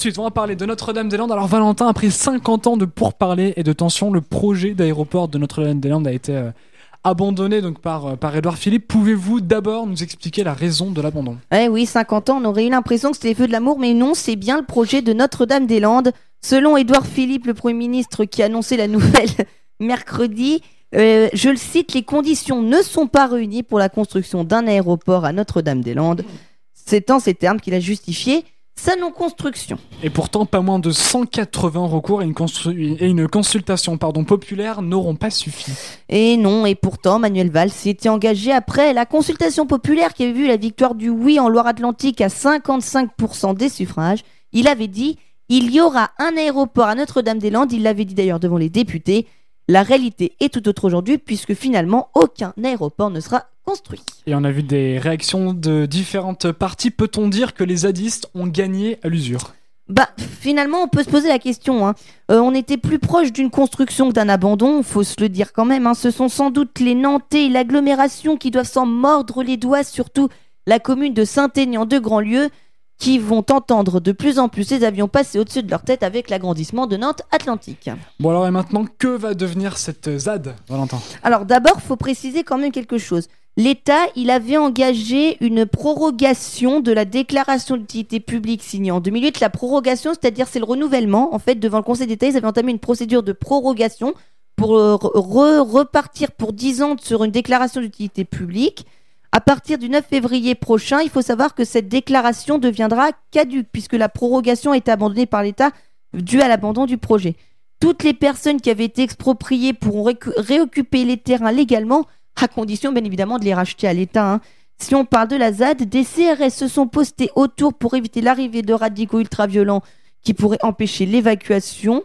suite, on va parler de Notre-Dame-des-Landes. Alors Valentin, après 50 ans de pourparlers et de tensions, le projet d'aéroport de Notre-Dame-des-Landes a été euh, abandonné donc par, euh, par Edouard Philippe. Pouvez-vous d'abord nous expliquer la raison de l'abandon? Eh oui, 50 ans, on aurait eu l'impression que c'était les feux de l'amour, mais non, c'est bien le projet de Notre-Dame-des-Landes. Selon Édouard Philippe, le Premier ministre qui a annoncé la nouvelle mercredi, euh, je le cite, les conditions ne sont pas réunies pour la construction d'un aéroport à Notre-Dame-des-Landes. C'est en ces termes qu'il a justifié sa non-construction. Et pourtant, pas moins de 180 recours et une, et une consultation pardon, populaire n'auront pas suffi. Et non, et pourtant, Manuel Valls s'était engagé après la consultation populaire qui avait vu la victoire du oui en Loire-Atlantique à 55% des suffrages. Il avait dit il y aura un aéroport à Notre-Dame-des-Landes. Il l'avait dit d'ailleurs devant les députés. La réalité est tout autre aujourd'hui puisque finalement aucun aéroport ne sera construit. Et on a vu des réactions de différentes parties. Peut-on dire que les zadistes ont gagné à l'usure? Bah, finalement, on peut se poser la question. hein. Euh, on était plus proche d'une construction que d'un abandon, faut se le dire quand même. hein. Ce sont sans doute les Nantais et l'agglomération qui doivent s'en mordre les doigts, surtout la commune de Saint-Aignan de Grandlieu, qui vont entendre de plus en plus ces avions passer au-dessus de leur tête avec l'agrandissement de Nantes Atlantique. Bon alors et maintenant, que va devenir cette ZAD, Valentin? Alors d'abord, faut préciser quand même quelque chose. L'État, il avait engagé une prorogation de la déclaration d'utilité publique signée en 2008. La prorogation, c'est-à-dire c'est le renouvellement. En fait, devant le Conseil d'État, ils avaient entamé une procédure de prorogation pour euh, re- repartir pour 10 ans sur une déclaration d'utilité publique. À partir du 9 février prochain, il faut savoir que cette déclaration deviendra caduque puisque la prorogation été abandonnée par l'État due à l'abandon du projet. Toutes les personnes qui avaient été expropriées pourront réoccuper les terrains légalement, à condition bien évidemment de les racheter à l'État. hein. Si on parle de la ZAD, des CRS se sont postés autour pour éviter l'arrivée de radicaux ultra-violents qui pourraient empêcher l'évacuation.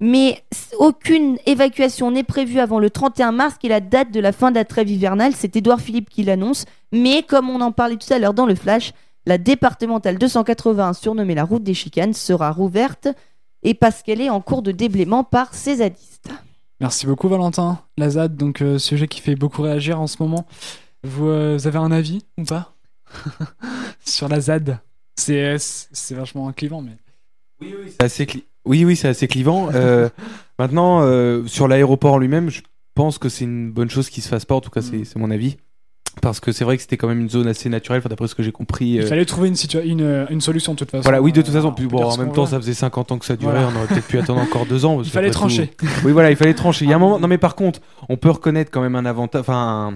Mais aucune évacuation n'est prévue avant le 31 mars, qui est la date de la fin de la trêve hivernale. C'est Édouard Philippe qui l'annonce. Mais comme on en parlait tout à l'heure dans le flash, la départementale 281, surnommée la route des chicanes, sera rouverte et parce qu'elle est en cours de déblaiement par ses zadistes. Merci beaucoup Valentin. La ZAD, donc euh, sujet qui fait beaucoup réagir en ce moment. Vous, euh, vous avez un avis ou pas sur la ZAD C'est c'est vachement clivant, mais C'est assez cli- Oui, oui, c'est assez clivant. Euh, maintenant, euh, sur l'aéroport en lui-même, je pense que c'est une bonne chose qu'il se fasse pas. En tout cas, c'est Mm. c'est mon avis. Parce que c'est vrai que c'était quand même une zone assez naturelle, enfin, d'après ce que j'ai compris. il euh, fallait trouver une, situa- une, une solution de toute façon. Voilà, oui, de toute Euh, façon. on Puis, peut bon, en même temps, veut. ça faisait 50 ans que ça durait. Voilà. On aurait peut-être pu attendre encore deux ans. Il fallait trancher. tout- Oui, voilà, il fallait trancher. Il y a un moment. Non, mais par contre, on peut reconnaître quand même un avantage, enfin,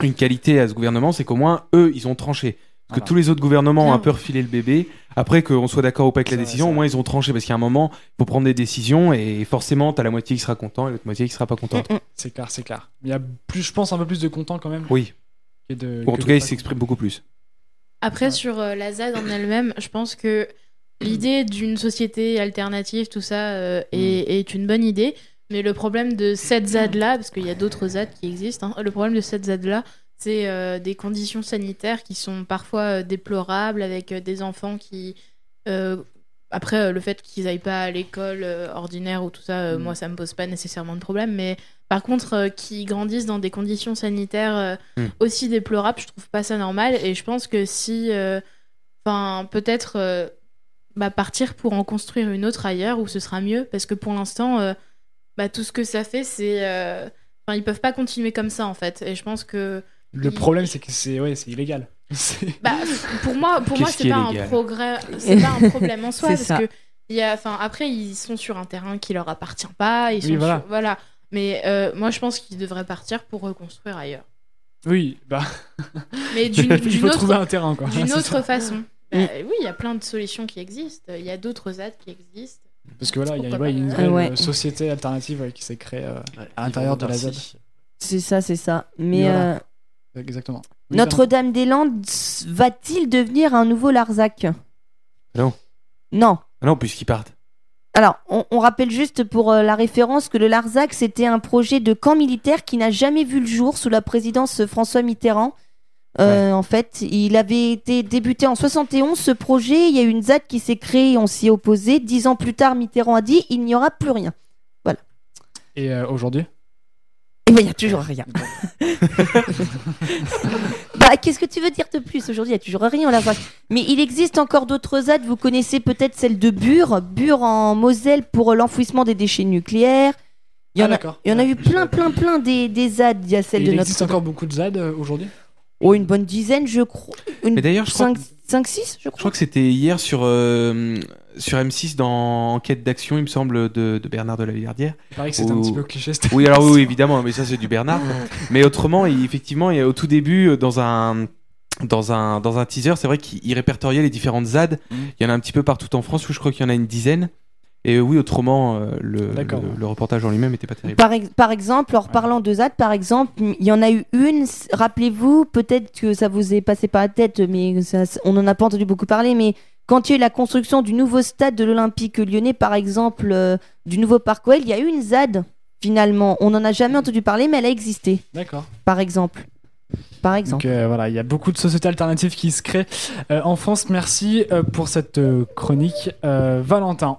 un- une qualité à ce gouvernement, c'est qu'au moins, eux, ils ont tranché. Parce que Voilà. tous les autres gouvernements ont un Bien. peu refilé le bébé. Après qu'on soit d'accord ou pas avec la vrai, décision, au moins ils ont tranché. Parce qu'il y a un moment, il faut prendre des décisions et forcément, t'as la moitié qui sera content et l'autre moitié qui sera pas contente. C'est clair, c'est clair. Il y a plus, je pense, un peu plus de content quand même. Oui. Que de- Ou en que tout cas, ils pas s'expriment beaucoup plus. Après, Ouais. sur euh, la ZAD en elle-même, je pense que l'idée d'une société alternative, tout ça, euh, est, est une bonne idée. Mais le problème de cette ZAD-là, parce qu'il y a d'autres ZAD qui existent, hein, le problème de cette ZAD-là, c'est euh, des conditions sanitaires qui sont parfois déplorables, avec euh, des enfants qui... après, euh, le fait qu'ils aillent pas à l'école euh, ordinaire ou tout ça, euh, Mm. moi, ça me pose pas nécessairement de problème. Mais par contre, euh, qui grandissent dans des conditions sanitaires Mm. aussi déplorables, je trouve pas ça normal. Et je pense que si... Enfin, peut-être bah, partir pour en construire une autre ailleurs où ce sera mieux. Parce que pour l'instant, bah, tout ce que ça fait, c'est. Enfin, ils peuvent pas continuer comme ça, en fait. Et je pense que. Le problème, c'est que c'est ouais, c'est illégal. Bah, pour moi, pour moi c'est pas, un progrès... c'est pas un problème en soi. Parce ça. que. Il y a... enfin, après, ils sont sur un terrain qui leur appartient pas. Ils Oui, voilà. sur- voilà. Mais euh, moi, je pense qu'ils devraient partir pour reconstruire ailleurs. Oui, bah, Mais d'une il d'une faut autre trouver un terrain, quoi. d'une C'est autre ça. façon. Bah, oui, il y a plein de solutions qui existent. Il y a d'autres ZAD qui existent. Parce que voilà, il y a ouais, une nouvelle Ah ouais. euh, société alternative ouais, qui s'est créée euh, à l'intérieur de la ZAD. C'est ça, c'est ça. Mais Voilà. euh, Exactement. Oui, Notre-Dame-des-Landes va-t-il devenir un nouveau Larzac? Non. Non. Ah non, puisqu'ils partent. Alors, on, on rappelle juste pour euh, la référence que le Larzac, c'était un projet de camp militaire qui n'a jamais vu le jour sous la présidence François Mitterrand. Euh, En fait, il avait été débuté en 71, ce projet. Il y a eu une ZAD qui s'est créée, on s'y est opposé. Dix ans plus tard, Mitterrand a dit il n'y aura plus rien. Et euh, aujourd'hui? Et ben, il y a toujours rien. bah, qu'est-ce que tu veux dire de plus Aujourd'hui, il y a toujours rien, la. Mais il existe encore d'autres ZAD. Vous connaissez peut-être celle de Bure, Bure en Moselle pour l'enfouissement des déchets nucléaires. Il y en, Ah, a, il y en a eu je plein, plein, plein des, des ZAD. Il y a celle Et de il notre. existe encore beaucoup de ZAD euh, aujourd'hui? Oh, une bonne dizaine, je crois. Une Mais d'ailleurs, je crois, 5, 6, je je crois. crois que c'était hier sur, euh, sur M6 dans Enquête d'action, il me semble, de, de Bernard de la Villardière. Il paraît que c'est un petit peu cliché. cette Oui, alors oui, évidemment, mais ça c'est du Bernard. mais autrement, il- effectivement, il au tout début, euh, dans un dans un dans un teaser, c'est vrai qu'il il répertoriait les différentes ZAD. Mhm. Il y en a un petit peu partout en France, où je crois qu'il y en a une dizaine. Et euh, oui, autrement, euh, le, le, le reportage en lui-même était pas terrible. Par, ex- par exemple, en reparlant de ZAD, par exemple, il y en a eu une, rappelez-vous, peut-être que ça vous est passé par la tête, mais ça- on n'en a pas entendu beaucoup parler, mais quand il y a eu la construction du nouveau stade de l'Olympique lyonnais, par exemple, euh, du nouveau Parc OL, il y a eu une ZAD, finalement. On n'en a jamais entendu parler, mais elle a existé, D'accord. par exemple. Par exemple. Donc euh, voilà, il y a beaucoup de sociétés alternatives qui se créent euh, en France. Merci pour cette chronique, Valentin.